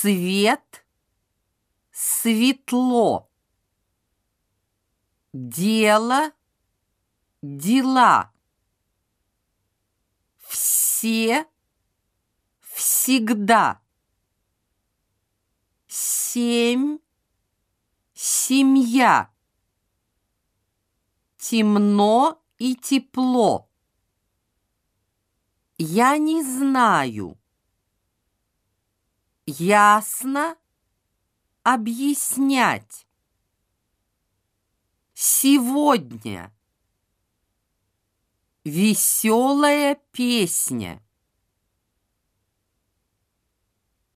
Свет, светло. Дело, дела. Все, всегда. Семь, семья. Темно и тепло. Я не знаю. Ясно объяснять. Сегодня. Веселая песня.